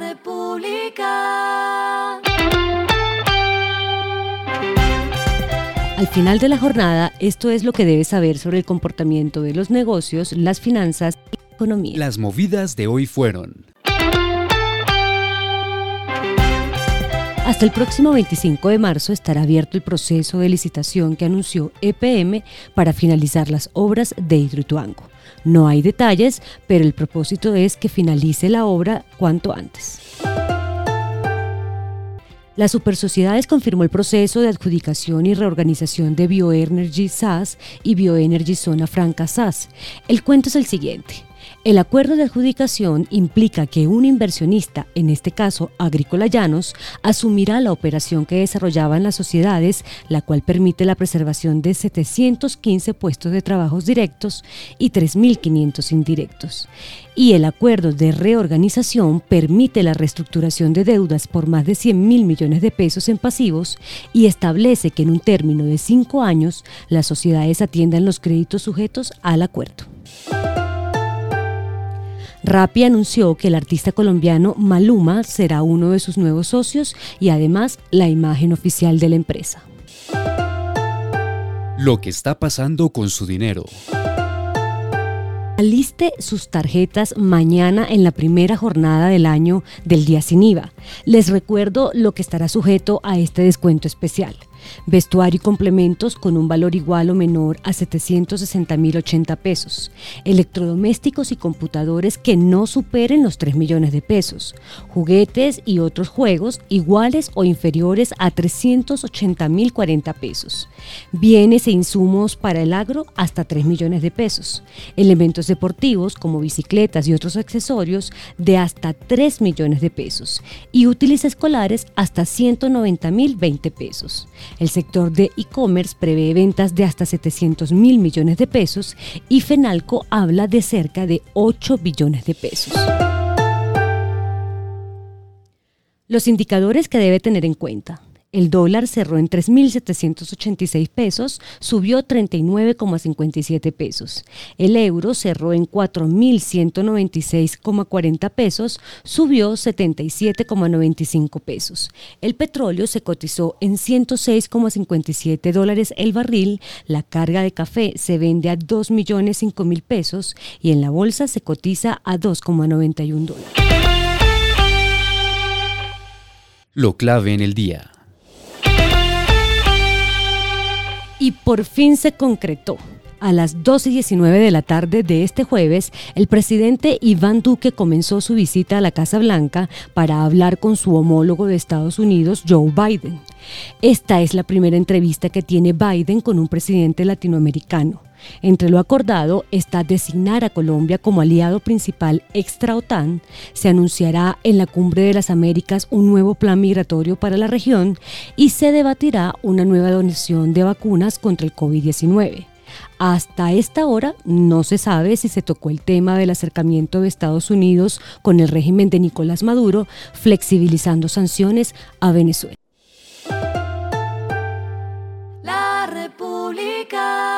República. Al final de la jornada, esto es lo que debes saber sobre el comportamiento de los negocios, las finanzas y la economía. Las movidas de hoy fueron. Hasta el próximo 25 de marzo estará abierto el proceso de licitación que anunció EPM para finalizar las obras de Hidroituango. No hay detalles, pero el propósito es que finalice la obra cuanto antes. La Supersociedades confirmó el proceso de adjudicación y reorganización de Bioenergy SAS y Bioenergy Zona Franca SAS. El cuento es el siguiente. El acuerdo de adjudicación implica que un inversionista, en este caso Agrícola Llanos, asumirá la operación que desarrollaban las sociedades, la cual permite la preservación de 715 puestos de trabajos directos y 3.500 indirectos. Y el acuerdo de reorganización permite la reestructuración de deudas por más de 100 mil millones de pesos en pasivos y establece que en un término de cinco años las sociedades atiendan los créditos sujetos al acuerdo. Rappi anunció que el artista colombiano Maluma será uno de sus nuevos socios y además la imagen oficial de la empresa. Lo que está pasando con su dinero. Aliste sus tarjetas mañana en la primera jornada del año del día sin IVA. Les recuerdo lo que estará sujeto a este descuento especial. Vestuario y complementos con un valor igual o menor a 760.080 pesos. Electrodomésticos y computadores que no superen los 3 millones de pesos. Juguetes y otros juegos iguales o inferiores a 380.040 pesos. Bienes e insumos para el agro hasta 3 millones de pesos. Elementos deportivos como bicicletas y otros accesorios de hasta 3 millones de pesos. Y útiles escolares hasta 190.020 pesos. El sector de e-commerce prevé ventas de hasta 700 mil millones de pesos y Fenalco habla de cerca de 8 billones de pesos. Los indicadores que debe tener en cuenta. El dólar cerró en 3.786 pesos, subió 39,57 pesos. El euro cerró en 4.196,40 pesos, subió 77,95 pesos. El petróleo se cotizó en 106,57 dólares el barril. La carga de café se vende a 2.005.000 pesos y en la bolsa se cotiza a 2,91 dólares. Lo clave en el día. Y por fin se concretó. A las 12 y 19 de la tarde de este jueves, el presidente Iván Duque comenzó su visita a la Casa Blanca para hablar con su homólogo de Estados Unidos, Joe Biden. Esta es la primera entrevista que tiene Biden con un presidente latinoamericano. Entre lo acordado está designar a Colombia como aliado principal extra OTAN, se anunciará en la Cumbre de las Américas un nuevo plan migratorio para la región y se debatirá una nueva donación de vacunas contra el COVID-19. Hasta esta hora no se sabe si se tocó el tema del acercamiento de Estados Unidos con el régimen de Nicolás Maduro, flexibilizando sanciones a Venezuela. La República.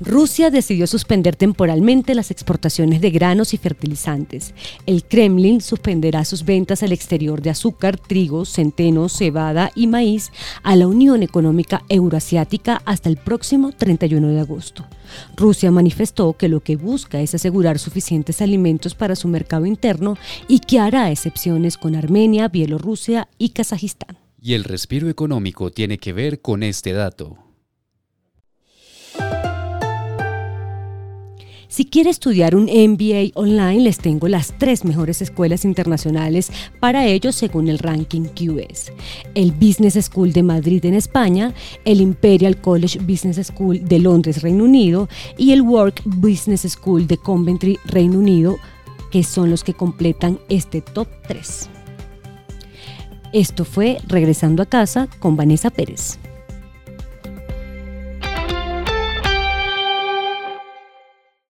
Rusia decidió suspender temporalmente las exportaciones de granos y fertilizantes. El Kremlin suspenderá sus ventas al exterior de azúcar, trigo, centeno, cebada y maíz a la Unión Económica Euroasiática hasta el próximo 31 de agosto. Rusia manifestó que lo que busca es asegurar suficientes alimentos para su mercado interno y que hará excepciones con Armenia, Bielorrusia y Kazajistán. Y el respiro económico tiene que ver con este dato. Si quiere estudiar un MBA online, les tengo las tres mejores escuelas internacionales para ello según el ranking QS. El Business School de Madrid en España, el Imperial College Business School de Londres, Reino Unido y el Work Business School de Coventry, Reino Unido, que son los que completan este top 3. Esto fue Regresando a casa con Vanessa Pérez.